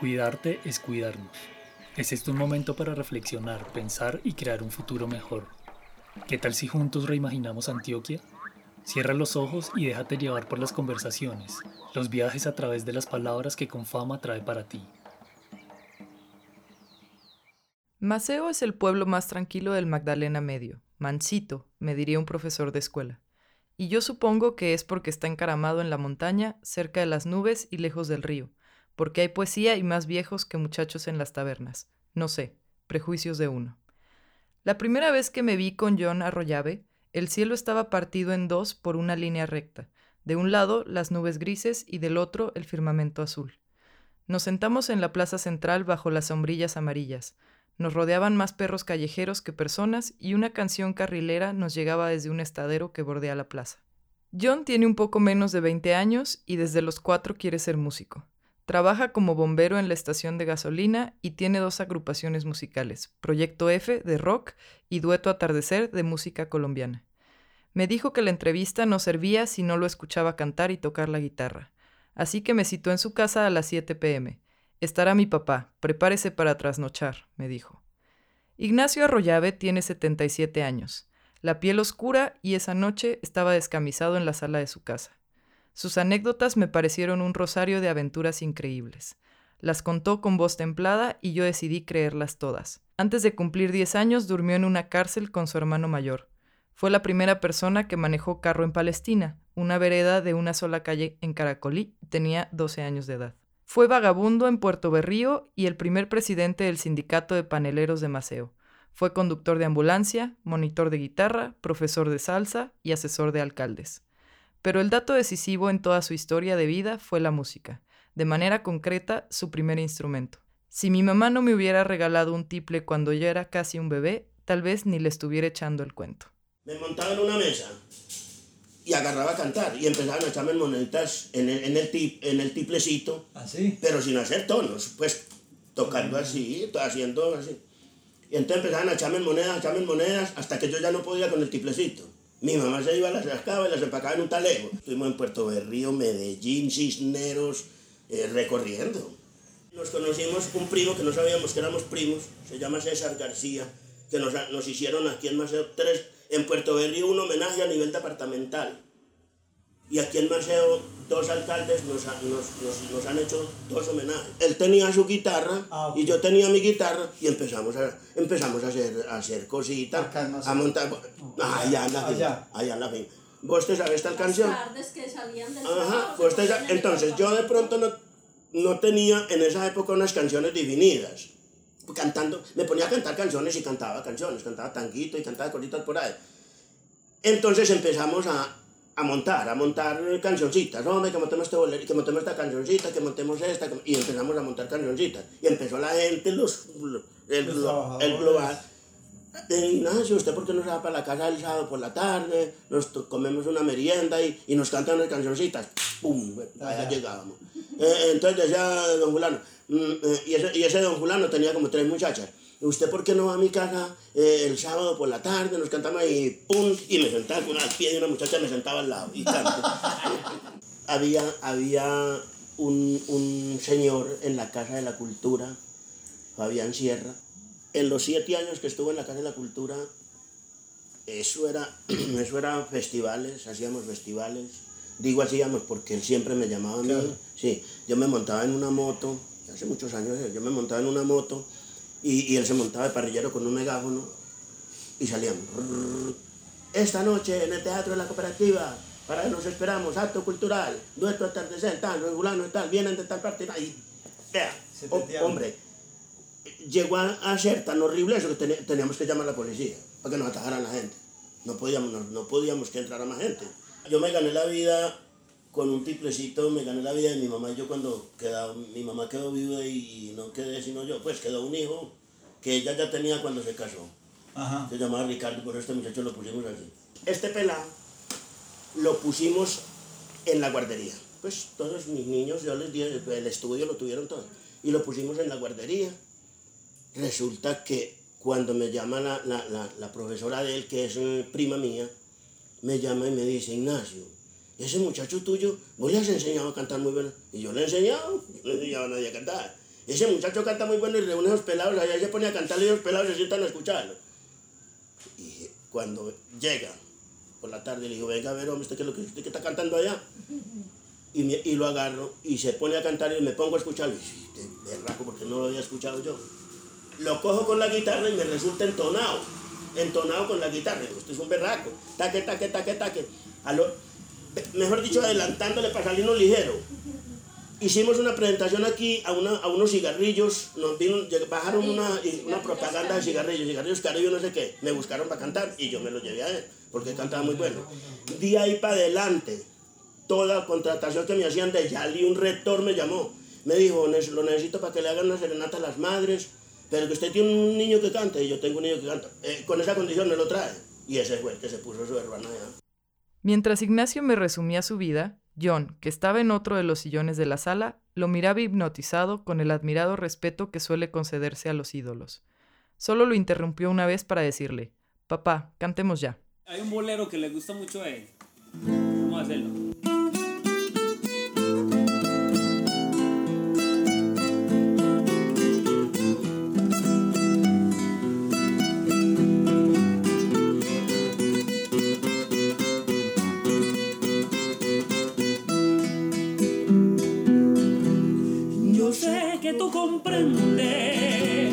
Cuidarte es cuidarnos. Es esto un momento para reflexionar, pensar y crear un futuro mejor. ¿Qué tal si juntos reimaginamos Antioquia? Cierra los ojos y déjate llevar por las conversaciones, los viajes a través de las palabras que con fama trae para ti. Maceo es el pueblo más tranquilo del Magdalena Medio. Mansito, me diría un profesor de escuela. Y yo supongo que es porque está encaramado en la montaña, cerca de las nubes y lejos del río porque hay poesía y más viejos que muchachos en las tabernas. No sé, prejuicios de uno. La primera vez que me vi con John Arroyave, el cielo estaba partido en dos por una línea recta. De un lado las nubes grises y del otro el firmamento azul. Nos sentamos en la plaza central bajo las sombrillas amarillas. Nos rodeaban más perros callejeros que personas y una canción carrilera nos llegaba desde un estadero que bordea la plaza. John tiene un poco menos de 20 años y desde los cuatro quiere ser músico. Trabaja como bombero en la estación de gasolina y tiene dos agrupaciones musicales, Proyecto F de rock y Dueto Atardecer de música colombiana. Me dijo que la entrevista no servía si no lo escuchaba cantar y tocar la guitarra, así que me citó en su casa a las 7 pm. Estará mi papá, prepárese para trasnochar, me dijo. Ignacio Arroyave tiene 77 años, la piel oscura y esa noche estaba descamisado en la sala de su casa. Sus anécdotas me parecieron un rosario de aventuras increíbles. Las contó con voz templada y yo decidí creerlas todas. Antes de cumplir 10 años durmió en una cárcel con su hermano mayor. Fue la primera persona que manejó carro en Palestina, una vereda de una sola calle en Caracolí, tenía 12 años de edad. Fue vagabundo en Puerto Berrío y el primer presidente del sindicato de paneleros de Maceo. Fue conductor de ambulancia, monitor de guitarra, profesor de salsa y asesor de alcaldes. Pero el dato decisivo en toda su historia de vida fue la música, de manera concreta su primer instrumento. Si mi mamá no me hubiera regalado un tiple cuando yo era casi un bebé, tal vez ni le estuviera echando el cuento. Me montaba en una mesa y agarraba a cantar y empezaban a echarme moneditas en el, en el, tip, en el tiplecito, ¿Así? pero sin hacer tonos, pues tocando así, haciendo así. Y entonces empezaban a echarme monedas, a echarme monedas, hasta que yo ya no podía con el tiplecito. Mi mamá se iba, las rascaba y las empacaba en un talego. Estuvimos en Puerto Berrío, Medellín, Cisneros, eh, recorriendo. Nos conocimos un primo que no sabíamos que éramos primos, se llama César García, que nos, nos hicieron aquí en Maceo tres, en Puerto Berrío un homenaje a nivel departamental. Y aquí en Maceo dos alcaldes nos, nos, nos, han hecho dos homenajes. Él tenía su guitarra ah, y yo tenía mi guitarra y empezamos a, empezamos a, hacer, a hacer cositas, a montar... Ah, allá en la allá. allá en la fin. ¿Vos te sabes esta canción? que salían del Ajá, te, entonces yo de pronto no, no tenía en esa época unas canciones definidas. Cantando, me ponía a cantar canciones y cantaba canciones, cantaba tanguito y cantaba cositas por ahí. Entonces empezamos a, a montar, a montar cancioncitas, hombre, que montemos este bolero, que montemos esta cancioncita, que montemos esta, y empezamos a montar cancioncitas. Y empezó la gente, los, el, el global. Ignacio, ¿usted por qué no se va para la casa el sábado por la tarde? Nos comemos una merienda y, y nos cantan unas cancioncitas. ¡Pum! Allá llegábamos. Eh, entonces decía don Fulano, mm, eh, y, ese, y ese don Fulano tenía como tres muchachas. ¿Usted por qué no va a mi casa eh, el sábado por la tarde? Nos cantamos y ¡pum! Y me sentaba con una pie de una muchacha me sentaba al lado y canto. había había un, un, señor en la Casa de la Cultura, Fabián Sierra. En los siete años que estuvo en la Casa de la Cultura, eso era, eso era festivales, hacíamos festivales. Digo hacíamos porque él siempre me llamaba a mí. Sí, yo me montaba en una moto, hace muchos años yo me montaba en una moto y, y él se montaba de parrillero con un megáfono y salían. Esta noche en el Teatro de la Cooperativa, para que nos esperamos, acto cultural, dueto atardecer, tal, regulano y tal, vienen de tal parte. Y, vea, hombre, llegó a, ser tan horrible eso que teníamos que llamar a la policía para que nos atajaran la gente. No podíamos, no, no podíamos que entrara más gente. Yo me gané la vida con un tiplecito me gané la vida de mi mamá. Yo cuando quedó, mi mamá quedó viva y no quedé sino yo, pues quedó un hijo que ella ya tenía cuando se casó. Se llamaba Ricardo, por este muchacho lo pusimos así. Este pelado lo pusimos en la guardería. Pues todos mis niños, yo les di el estudio, lo tuvieron todo. Y lo pusimos en la guardería. Resulta que cuando me llama la, la, la, la profesora de él, que es eh, prima mía, me llama y me dice, Ignacio, ese muchacho tuyo, vos le has enseñado a cantar muy bien. Y yo le he enseñado, no le enseñaba a nadie a cantar. ese muchacho canta muy bueno y reúne a los pelados, allá se pone a cantar y los pelados se sientan a escucharlo. Y cuando llega por la tarde, le digo, venga a ver, hombre, ¿usted qué está cantando allá? Y, y lo agarro y se pone a cantar y me pongo a escucharlo. Y sí, de, de raco, porque no lo había escuchado yo. Lo cojo con la guitarra y me resulta entonado. Entonado con la guitarra. Usted es un berraco. Taque, taque, taque, taque. Mejor dicho, adelantándole para salirnos ligero. Hicimos una presentación aquí a, una, a unos cigarrillos, nos vino, bajaron una, una propaganda de cigarrillos, cigarrillos Caribe, no sé qué, me buscaron para cantar y yo me los llevé a él, porque cantaba muy bueno. De ahí para adelante, toda contratación que me hacían de Yali, un rector me llamó, me dijo, "Ne- lo necesito para que le hagan una serenata a las madres, pero que usted tiene un niño que cante, y yo tengo un niño que canta, Eh, con esa condición me lo trae. Y ese fue el que se puso su hermana ya. Mientras Ignacio me resumía su vida, John, que estaba en otro de los sillones de la sala, lo miraba hipnotizado con el admirado respeto que suele concederse a los ídolos. Solo lo interrumpió una vez para decirle, Papá, cantemos ya. Hay un bolero que le gusta mucho a él. Vamos a hacerlo. Que tú comprendes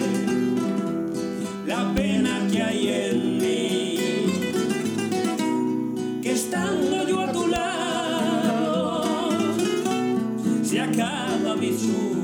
la pena que hay en mí que estando yo a tu lado se acaba mi sufrir.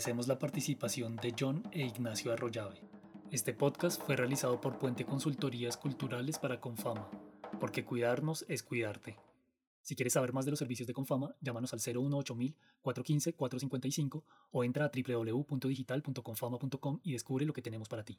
Agradecemos la participación de John e Ignacio Arroyave. Este podcast fue realizado por Puente Consultorías Culturales para Confama, porque cuidarnos es cuidarte. Si quieres saber más de los servicios de Confama, llámanos al 018000 415 455 o entra a www.digital.confama.com y descubre lo que tenemos para ti.